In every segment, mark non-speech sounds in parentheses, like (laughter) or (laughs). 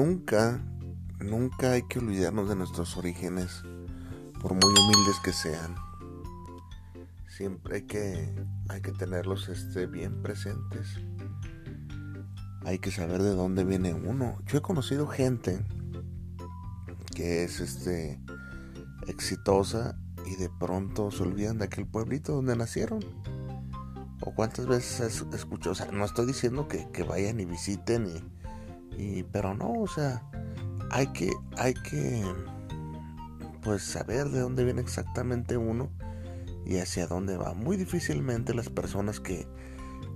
Nunca, nunca hay que olvidarnos de nuestros orígenes, por muy humildes que sean. Siempre hay que, hay que tenerlos este, bien presentes. Hay que saber de dónde viene uno. Yo he conocido gente que es este exitosa y de pronto se olvidan de aquel pueblito donde nacieron. O cuántas veces escucho, o sea, no estoy diciendo que, que vayan y visiten y, pero no, o sea, hay que, hay que, pues saber de dónde viene exactamente uno y hacia dónde va. Muy difícilmente las personas que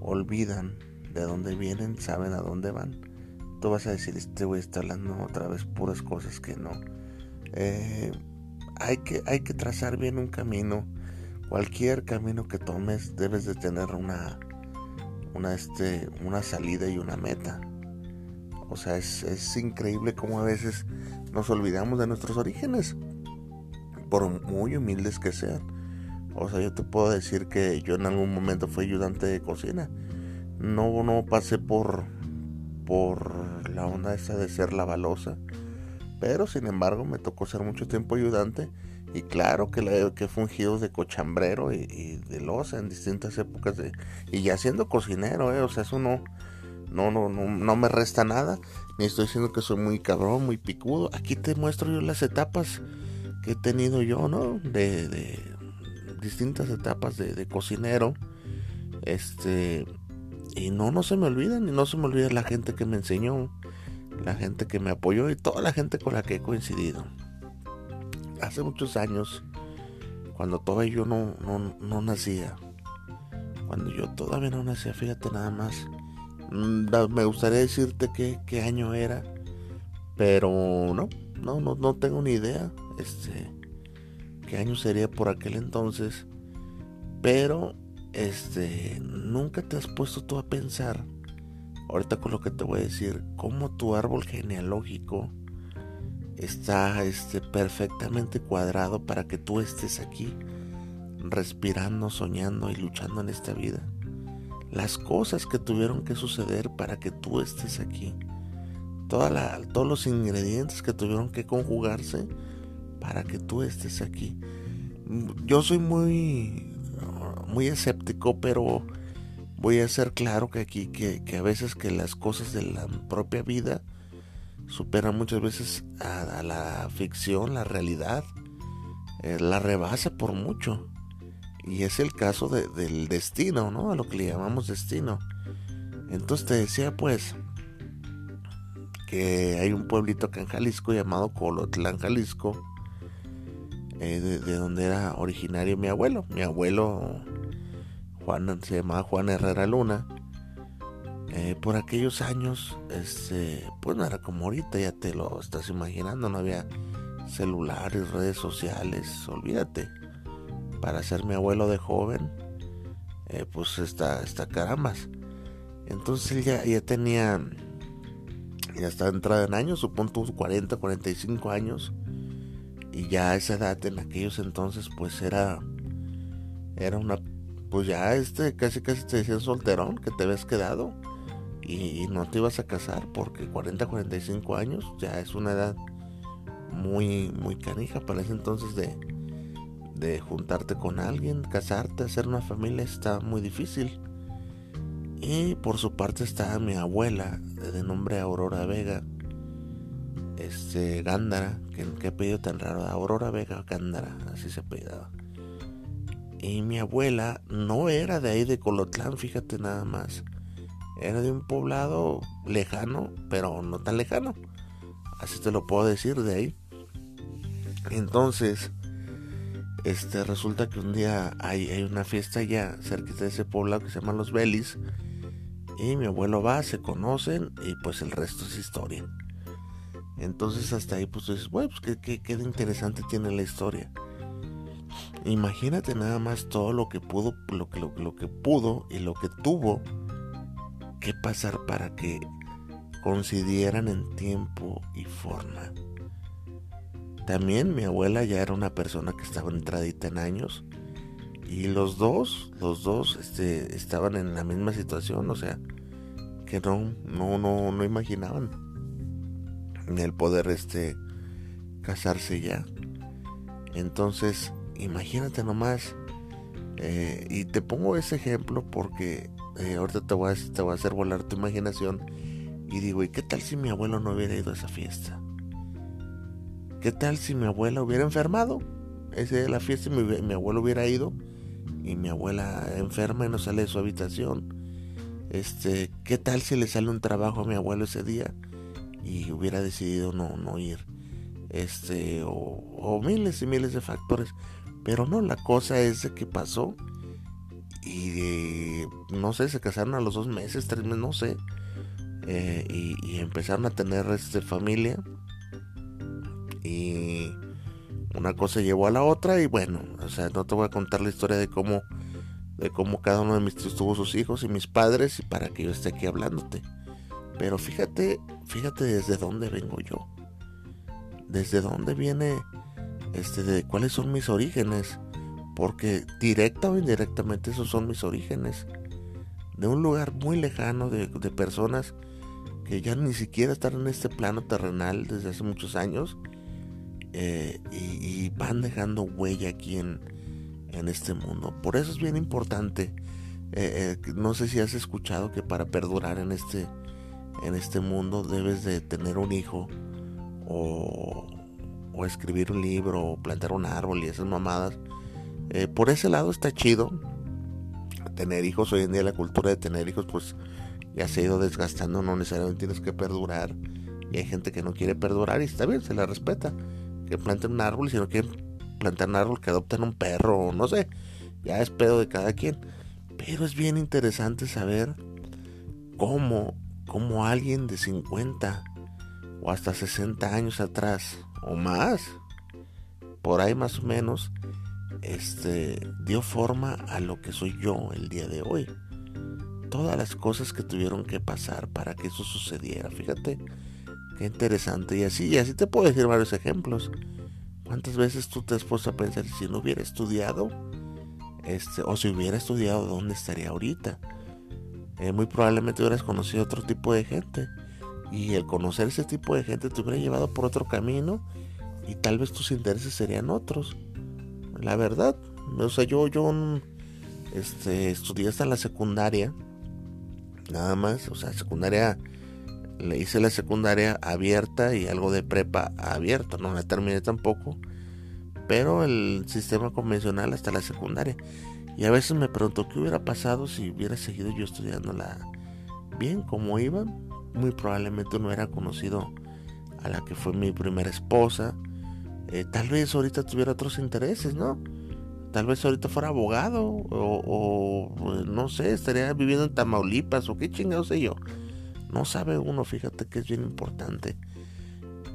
olvidan de dónde vienen saben a dónde van. Tú vas a decir, este güey está hablando otra vez puras cosas que no. Eh, hay, que, hay que trazar bien un camino. Cualquier camino que tomes debes de tener una, una, este, una salida y una meta. O sea, es, increíble cómo a veces nos olvidamos de nuestros orígenes, por muy humildes que sean. O sea, yo te puedo decir que yo en algún momento fui ayudante de cocina. No, no pasé por, por la onda esa de ser la balosa. Pero sin embargo me tocó ser mucho tiempo ayudante. Y claro que, la, que he fungido de cochambrero y, de losa en distintas épocas. De, y ya siendo cocinero, ¿eh? o sea, eso no, no, no, no, no me resta nada. Ni estoy diciendo que soy muy cabrón, muy picudo. Aquí te muestro yo las etapas que he tenido yo, ¿no? De, de distintas etapas de, cocinero. Este. Y no, no se me olvidan. Y no se me olvida la gente que me enseñó. La gente que me apoyó y toda la gente con la que he coincidido. Hace muchos años, cuando todavía yo no, no, no nacía. Cuando yo todavía no nacía, fíjate nada más me gustaría decirte qué, año era, pero no, no, no, no tengo ni idea. Este, qué año sería por aquel entonces. Pero, este, nunca te has puesto tú a pensar, ahorita con lo que te voy a decir, cómo tu árbol genealógico está este, perfectamente cuadrado para que tú estés aquí, respirando, soñando y luchando en esta vida las cosas que tuvieron que suceder para que tú estés aquí. Todos los ingredientes que tuvieron que conjugarse para que tú estés aquí. Yo soy muy, muy escéptico, pero voy a ser claro que aquí, que, a veces que las cosas de la propia vida superan muchas veces a, la ficción, la realidad, eh, la rebasa por mucho. Y es el caso del destino, ¿no? A lo que le llamamos destino. Entonces te decía pues que hay un pueblito acá en Jalisco llamado Colotlán, Jalisco, eh, de, donde era originario mi abuelo. Mi abuelo Juan se llamaba Juan Herrera Luna. Eh, por aquellos años, este, pues no era como ahorita, ya te lo estás imaginando, no había celulares, redes sociales, olvídate para ser mi abuelo de joven, eh, pues está, está carambas. Entonces ya, ya tenía, ya estaba entrada en años, supongo 40, 45 años. Y ya esa edad, en aquellos entonces, pues era, era una, pues ya este, casi casi te decían solterón, que te habías quedado. Y, y no te ibas a casar porque 40, 45 años ya es una edad muy, muy canija para ese entonces de, de juntarte con alguien, casarte, hacer una familia está muy difícil. Y por su parte está mi abuela, de nombre Aurora Vega. este, Gándara, que, que apellido tan raro, Aurora Vega Gándara, así se apellidaba. Y mi abuela no era de ahí de Colotlán, fíjate nada más. Era de un poblado lejano, pero no tan lejano. Así te lo puedo decir de ahí. Entonces, este resulta que un día hay, hay una fiesta allá cerquita de ese poblado que se llama Los Belis. Y mi abuelo va, se conocen y pues el resto es historia. Entonces hasta ahí pues dices, bueno, pues qué, qué, interesante tiene la historia. Imagínate nada más todo lo que pudo, lo, lo que pudo y lo que tuvo que pasar para que coincidieran en tiempo y forma. También mi abuela ya era una persona que estaba entradita en años y los dos, los dos este, estaban en la misma situación, o sea, que no, no, no, no imaginaban el poder este casarse ya. Entonces, imagínate nomás. Eh, y te pongo ese ejemplo porque eh, ahorita te a, te voy a hacer volar tu imaginación. Y digo, ¿y qué tal si mi abuelo no hubiera ido a esa fiesta? ¿Qué tal si mi abuela hubiera enfermado? Ese de la fiesta mi, mi abuelo hubiera ido y mi abuela enferma y no sale de su habitación. Este, ¿qué tal si le sale un trabajo a mi abuelo ese día? y hubiera decidido no, no ir. Este, o, miles y miles de factores. Pero no, la cosa es de que pasó. Y no sé, se casaron a los dos meses, tres meses, no sé. Eh, y, empezaron a tener este, familia. Y una cosa llevó a la otra. Y bueno, o sea, no te voy a contar la historia de cómo, de cómo cada uno de mis tíos tuvo sus hijos y mis padres. Y para que yo esté aquí hablándote. Pero fíjate, fíjate desde dónde vengo yo. Desde dónde viene, este, de cuáles son mis orígenes. Porque directa o indirectamente esos son mis orígenes. De un lugar muy lejano, de, personas que ya ni siquiera están en este plano terrenal desde hace muchos años. Eh, y, van dejando huella aquí en, en, este mundo. Por eso es bien importante. Eh, eh, no sé si has escuchado que para perdurar en este en este mundo debes de tener un hijo o, escribir un libro o plantar un árbol y esas mamadas. Eh, por ese lado está chido tener hijos. Hoy en día la cultura de tener hijos pues ya se ha ido desgastando, no necesariamente tienes que perdurar. Y hay gente que no quiere perdurar y está bien, se la respeta. Que planten un árbol si no quieren plantar un árbol que adopten un perro o no sé. Ya es pedo de cada quien. Pero es bien interesante saber cómo como alguien de 50 o hasta 60 años atrás o más, por ahí más o menos, este dio forma a lo que soy yo el día de hoy. Todas las cosas que tuvieron que pasar para que eso sucediera, fíjate, interesante. Y así, y así te puedo decir varios ejemplos. ¿Cuántas veces tú te has puesto a pensar si no hubiera estudiado? Este, o si hubiera estudiado, ¿dónde estaría ahorita? Eh, muy probablemente hubieras conocido otro tipo de gente. Y el conocer ese tipo de gente te hubiera llevado por otro camino y tal vez tus intereses serían otros. La verdad, o sea, yo, yo este, estudié hasta la secundaria, nada más, o sea, secundaria, le hice la secundaria abierta y algo de prepa abierta, no la terminé tampoco, pero el sistema convencional hasta la secundaria. Y a veces me pregunto qué hubiera pasado si hubiera seguido yo estudiándola bien como iba. Muy probablemente no hubiera conocido a la que fue mi primera esposa. Eh, tal vez ahorita tuviera otros intereses, ¿no? Tal vez ahorita fuera abogado o, pues, no sé, estaría viviendo en Tamaulipas o qué chingados sé yo. No sabe uno, fíjate que es bien importante.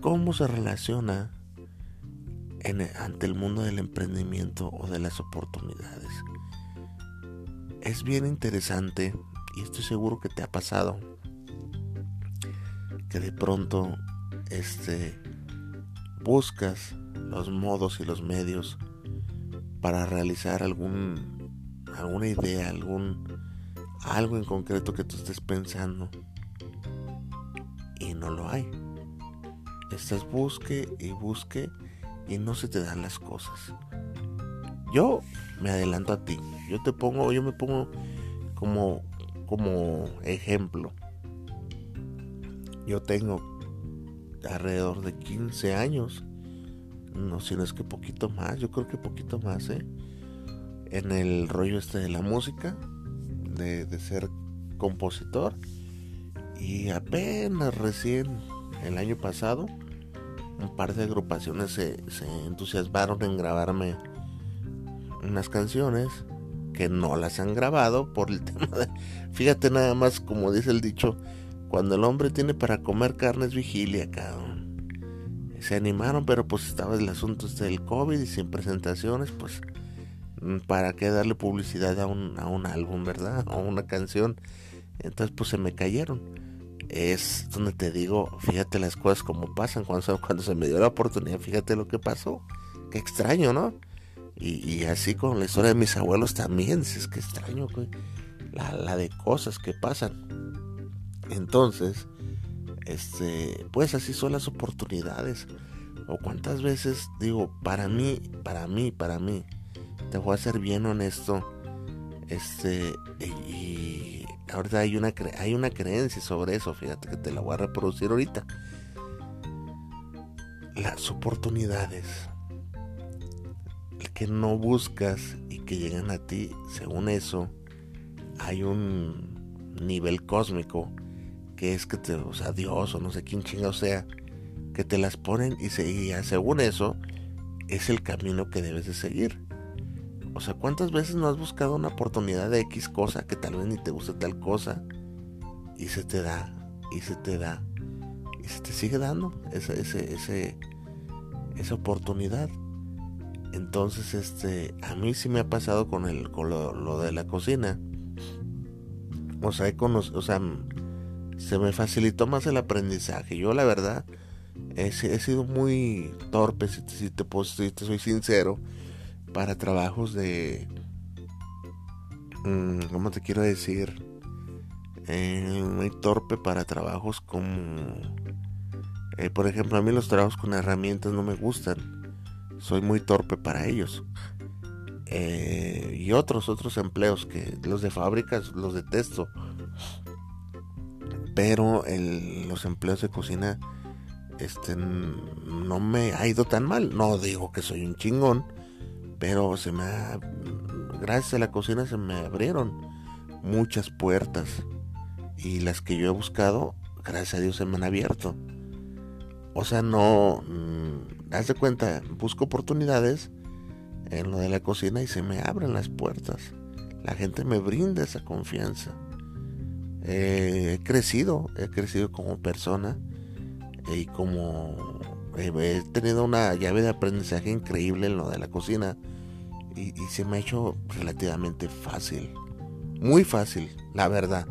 ¿Cómo se relaciona ante el mundo del emprendimiento o de las oportunidades? es bien interesante y estoy seguro que te ha pasado que de pronto este buscas los modos y los medios para realizar algún alguna idea, algún algo en concreto que tú estés pensando y no lo hay. Estás busque y busque y no se te dan las cosas. Yo me adelanto a ti. Yo te pongo, yo me pongo como, como ejemplo. Yo tengo alrededor de 15 años. No, si no es que poquito más, yo creo que poquito más, ¿eh? En el rollo este de la música, de, de ser compositor. Y apenas recién el año pasado, un par de agrupaciones se, se entusiasmaron en grabarme unas canciones que no las han grabado por el (laughs) tema de... Fíjate nada más como dice el dicho, cuando el hombre tiene para comer carne es vigilia, cabrón. Se animaron, pero pues estaba el asunto este del COVID y sin presentaciones, pues para qué darle publicidad a un, a un álbum, ¿verdad? (laughs) O una canción. Entonces pues se me cayeron. Es donde te digo, fíjate las cosas como pasan. Cuando, cuando se me dio la oportunidad, fíjate lo que pasó. Qué extraño, ¿no? Y, así con la historia de mis abuelos también, es que extraño, La, la de cosas que pasan. Entonces, este, pues así son las oportunidades. O cuántas veces digo, para mí, para mí, para mí, te voy a ser bien honesto. Este, y, ahorita hay una, hay una creencia sobre eso, fíjate que te la voy a reproducir ahorita. Las oportunidades que no buscas y que llegan a ti, según eso, hay un nivel cósmico que es que te, o sea, Dios o no sé quién chinga o sea, que te las ponen y, se, según eso, es el camino que debes de seguir. O sea, ¿cuántas veces no has buscado una oportunidad de X cosa que tal vez ni te gusta tal cosa? Y se te da, y se te da, y se te sigue dando esa, ese, ese, esa oportunidad. Entonces, este, a mí sí me ha pasado con el, con lo, de la cocina. O sea, o sea, se me facilitó más el aprendizaje. Yo la verdad he, sido muy torpe, si, te, si te soy sincero, para trabajos de... Mm, ¿Cómo te quiero decir? Eh, muy torpe para trabajos como... Eh, por ejemplo, a mí los trabajos con herramientas no me gustan soy muy torpe para ellos. Eh, y otros, otros empleos que los de fábricas los detesto. Pero los empleos de cocina este, no me ha ido tan mal. No digo que soy un chingón, pero se me ha, gracias a la cocina se me abrieron muchas puertas. Y las que yo he buscado, gracias a Dios se me han abierto. O sea, no haz de cuenta, busco oportunidades en lo de la cocina y se me abren las puertas. La gente me brinda esa confianza. Eh, he crecido, he crecido como persona y como he tenido una llave de aprendizaje increíble en lo de la cocina y, se me ha hecho relativamente fácil, muy fácil, la verdad.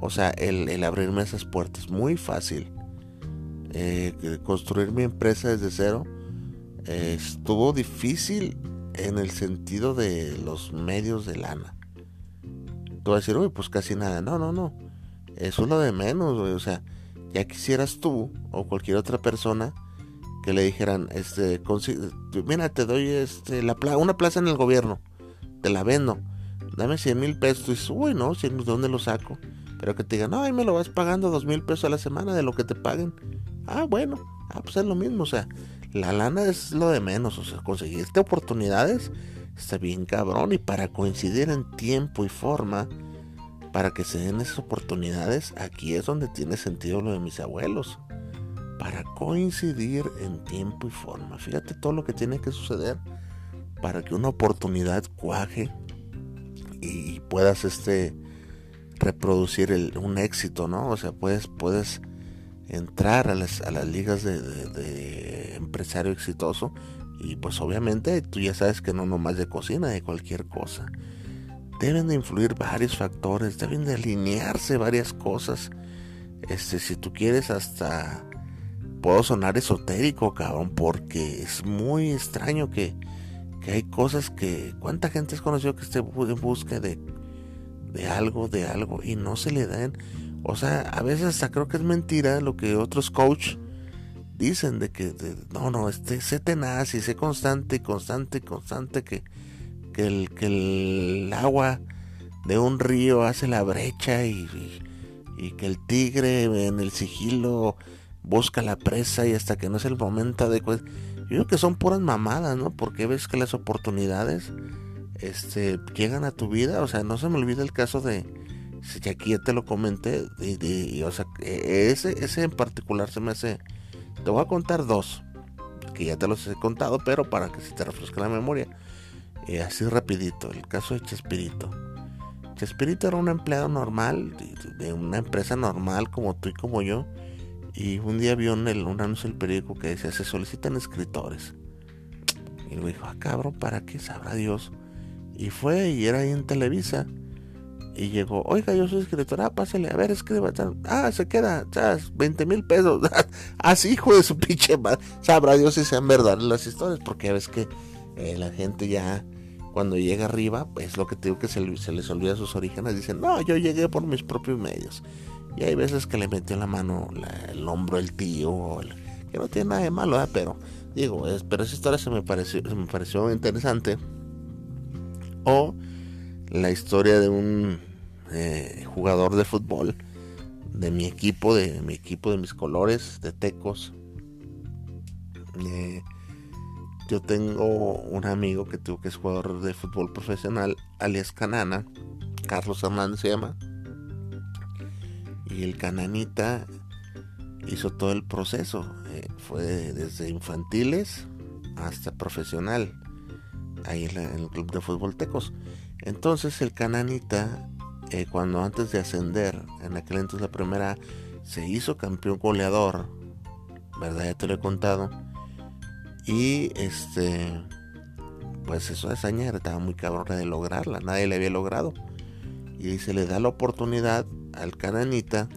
O sea, el, abrirme esas puertas, muy fácil. Eh, construir mi empresa desde cero eh, estuvo difícil en el sentido de los medios de lana. Tú vas a decir, uy, pues casi nada. No, no, no. Eso es lo de menos, O sea, ya quisieras tú o cualquier otra persona que le dijeran, este, mira, te doy este, la una plaza en el gobierno, te la vendo, dame 100 mil pesos. Y dices, uy, no, ¿de dónde lo saco? Pero que te digan, no, ahí me lo vas pagando dos mil pesos a la semana de lo que te paguen. Ah, bueno, ah, pues es lo mismo, o sea, la lana es lo de menos, o sea, conseguiste oportunidades está bien cabrón y para coincidir en tiempo y forma, para que se den esas oportunidades, aquí es donde tiene sentido lo de mis abuelos. Para coincidir en tiempo y forma. Fíjate todo lo que tiene que suceder para que una oportunidad cuaje y puedas este reproducir un éxito, ¿no? O sea, puedes, puedes entrar a las, a las ligas de, empresario exitoso y pues obviamente tú ya sabes que no nomás de cocina, de cualquier cosa. Deben de influir varios factores, deben de alinearse varias cosas. Este, si tú quieres hasta puedo sonar esotérico, cabrón, porque es muy extraño que, que hay cosas que cuánta gente has conocido que esté en busca de de algo, de algo y no se le dan o sea, a veces hasta creo que es mentira lo que otros coach dicen de que no, no, este, sé tenaz y sé constante, constante, constante que, que, el, que el agua de un río hace la brecha y, y, que el tigre en el sigilo busca la presa y hasta que no es el momento adecuado. Yo creo que son puras mamadas, ¿no? Porque ves que las oportunidades este, llegan a tu vida. O sea, no se me olvida el caso de, si aquí ya te lo comenté, y, o sea, e, ese, ese en particular se me hace... Te voy a contar dos, que ya te los he contado, pero para que se te refresque la memoria. Eh, así rapidito, el caso de Chespirito. Chespirito era un empleado normal, de, una empresa normal como tú y como yo. Y un día vio en el, un anuncio del periódico que decía, se solicitan escritores. Y le dijo, ah cabrón, ¿para qué? Sabrá Dios. Y fue y era ahí en Televisa. Y llegó, oiga, yo soy escritor, ah, pásale, a ver, escriba, ah, se queda, ¿sabes? 20 mil pesos, (laughs) así, hijo de su pinche madre, sabrá Dios si sean verdades las historias, porque ves que eh, la gente ya, cuando llega arriba, pues lo que te que se, les olvida sus orígenes, dicen, no, yo llegué por mis propios medios, y hay veces que le metió la mano, el hombro el tío, que no tiene nada de malo, pero, digo, pero esa historia se me pareció, se me pareció interesante, o la historia de un eh, jugador de fútbol de mi equipo, de mi equipo de mis colores, de Tecos. Eh, yo tengo un amigo que tuvo que es jugador de fútbol profesional, alias Canana, Carlos Hernández se llama. El Cananita hizo todo el proceso, eh, fue desde infantiles hasta profesional, ahí en, en el club de fútbol Tecos. Entonces el Cananita, eh, cuando antes de ascender, en aquel entonces la primera, se hizo campeón goleador, ¿verdad? Ya te lo he contado. Y este, pues eso hazaña estaba muy cabrón de lograrla, nadie le había logrado. Y se le da la oportunidad al Cananita,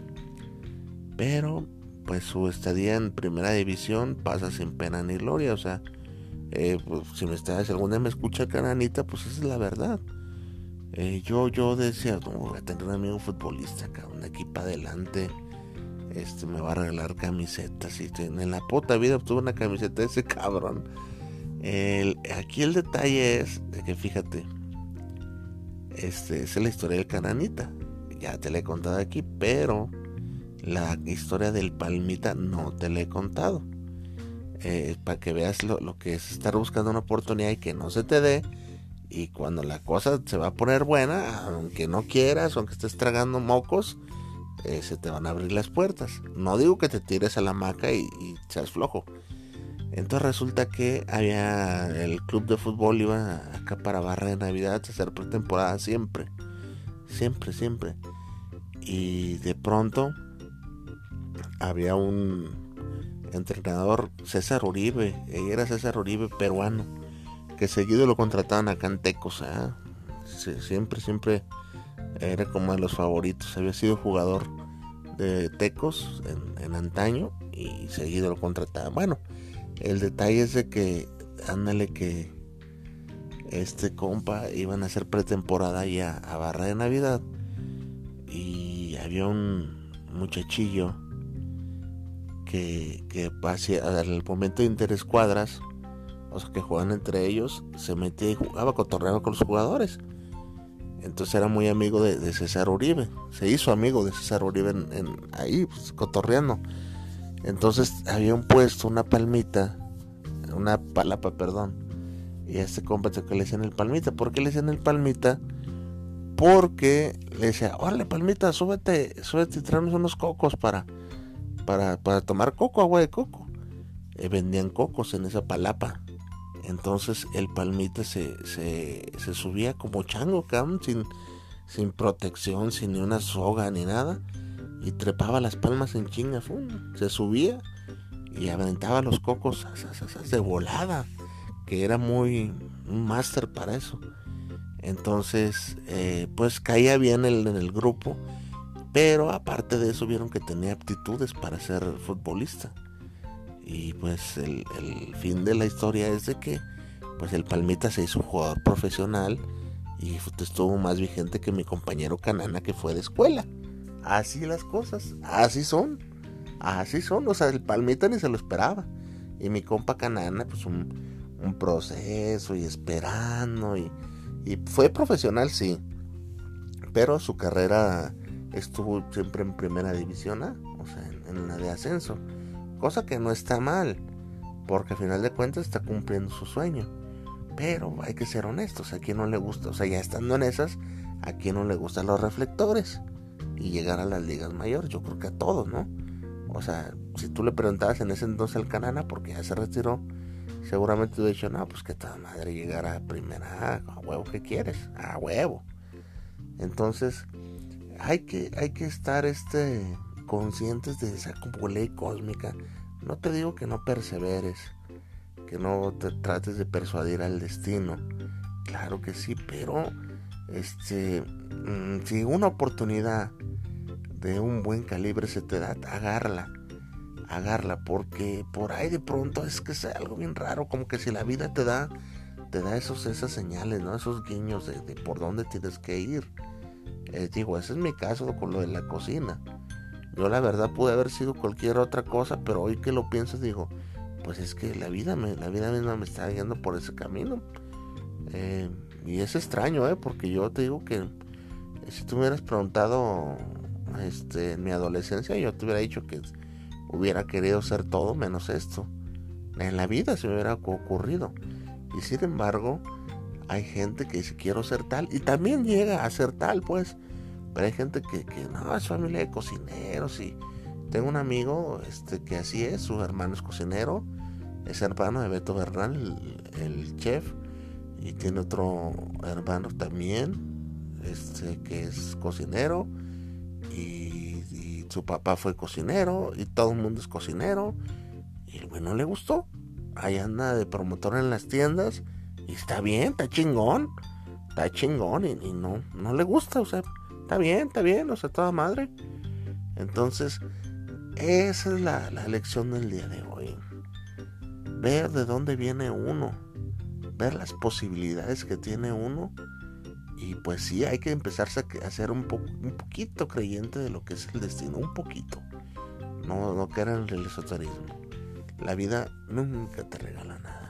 pero pues su estadía en primera división pasa sin pena ni gloria, o sea, eh, pues, si me está, si algún día me escucha Cananita, pues esa es la verdad. Eh, yo, yo decía, no, voy a tener un amigo futbolista, cabrón, de aquí adelante. Este me va a regalar camisetas. Y en la puta vida obtuve una camiseta de ese cabrón. aquí el detalle es que fíjate, este es la historia del cananita. Ya te la he contado aquí, pero la historia del palmita no te la he contado. Eh, para que veas lo, que es estar buscando una oportunidad y que no se te dé y cuando la cosa se va a poner buena, aunque no quieras, aunque estés tragando mocos, eh, se te van a abrir las puertas. No digo que te tires a la maca y, seas flojo. Entonces resulta que había el club de fútbol iba acá para Barra de Navidad a hacer pretemporada siempre. Siempre, siempre. Y de pronto había un entrenador, César Uribe. Era César Uribe, peruano que seguido lo contrataban a Cantecos. ¿ah? siempre, siempre era como de los favoritos. Había sido jugador de Tecos en, antaño y seguido lo contrataban. Bueno, el detalle es de que, ándale que este compa iban a hacer pretemporada ya a Barra de Navidad y había un muchachillo que, que al momento de interescuadras o sea, que juegan entre ellos, se metía y jugaba, cotorreaba con los jugadores. Entonces era muy amigo de, César Uribe. Se hizo amigo de César Uribe ahí, pues, cotorreando. Entonces había un puesto, una palmita, una palapa, perdón. Y a este compa que le decían el palmita. ¿Por qué le decían el palmita? Porque le decía, órale palmita, súbete, súbete y tráenos unos cocos para, para, para tomar coco, agua de coco. Y vendían cocos en esa palapa. Entonces el palmita se, se, subía como chango, sin, sin protección, sin ni una soga ni nada. Y trepaba las palmas en chinga, se subía y aventaba los cocos de volada, que era muy un máster para eso. Entonces, eh, pues caía bien en el grupo, pero aparte de eso vieron que tenía aptitudes para ser futbolista. Y pues el, fin de la historia es de que pues el Palmita se hizo un jugador profesional y estuvo más vigente que mi compañero Canana que fue de escuela. Así las cosas, así son, así son, o sea, el Palmita ni se lo esperaba. Y mi compa Canana, pues un, proceso y esperando y, fue profesional, sí. Pero su carrera estuvo siempre en primera división A, o sea, en, en la de ascenso Cosa que no está mal, porque al final de cuentas está cumpliendo su sueño. Pero hay que ser honestos, a quien no le gusta, o sea, ya estando en esas, a quien no le gustan los reflectores y llegar a las ligas mayores, yo creo que a todos, ¿no? O sea, si tú le preguntabas en ese entonces al Canana, porque ya se retiró, seguramente tú dicho, no, pues que toda madre llegara a primera, a huevo que quieres, a huevo. Entonces, hay que, hay que estar este, conscientes de esa como ley cósmica. No te digo que no perseveres, que no te trates de persuadir al destino. Claro que sí, pero este, mm, si una oportunidad de un buen calibre se te da, agarla agarla porque por ahí de pronto es que sea algo bien raro, como que si la vida te da, te da esos, esas señales, ¿no? Esos guiños de, por dónde tienes que ir. Eh, digo, ese es mi caso con lo de la cocina. Yo la verdad pude haber sido cualquier otra cosa, pero hoy que lo pienso digo, pues es que la vida, me, la vida misma me está guiando por ese camino. Eh, y es extraño, ¿eh? Porque yo te digo que si tú me hubieras preguntado este, en mi adolescencia, yo te hubiera dicho que hubiera querido ser todo menos esto. En la vida se me hubiera ocurrido. Y sin embargo, hay gente que dice quiero ser tal y también llega a ser tal, pues. Pero hay gente que, que no, es familia de cocineros y tengo un amigo este, que así es, su hermano es cocinero, es hermano de Beto Bernal, el, chef, y tiene otro hermano también, este, que es cocinero, y, y, su papá fue cocinero, y todo el mundo es cocinero, y el güey no le gustó. Ahí anda de promotor en las tiendas, y está bien, está chingón, está chingón, y, y no, no le gusta, o sea, está bien, está bien, o sea, toda madre. Entonces, esa es la, lección del día de hoy. Ver de dónde viene uno. Ver las posibilidades que tiene uno. Y pues sí, hay que empezarse a ser un, poquito creyente de lo que es el destino. Un poquito. No, no que en el esoterismo. La vida nunca te regala nada.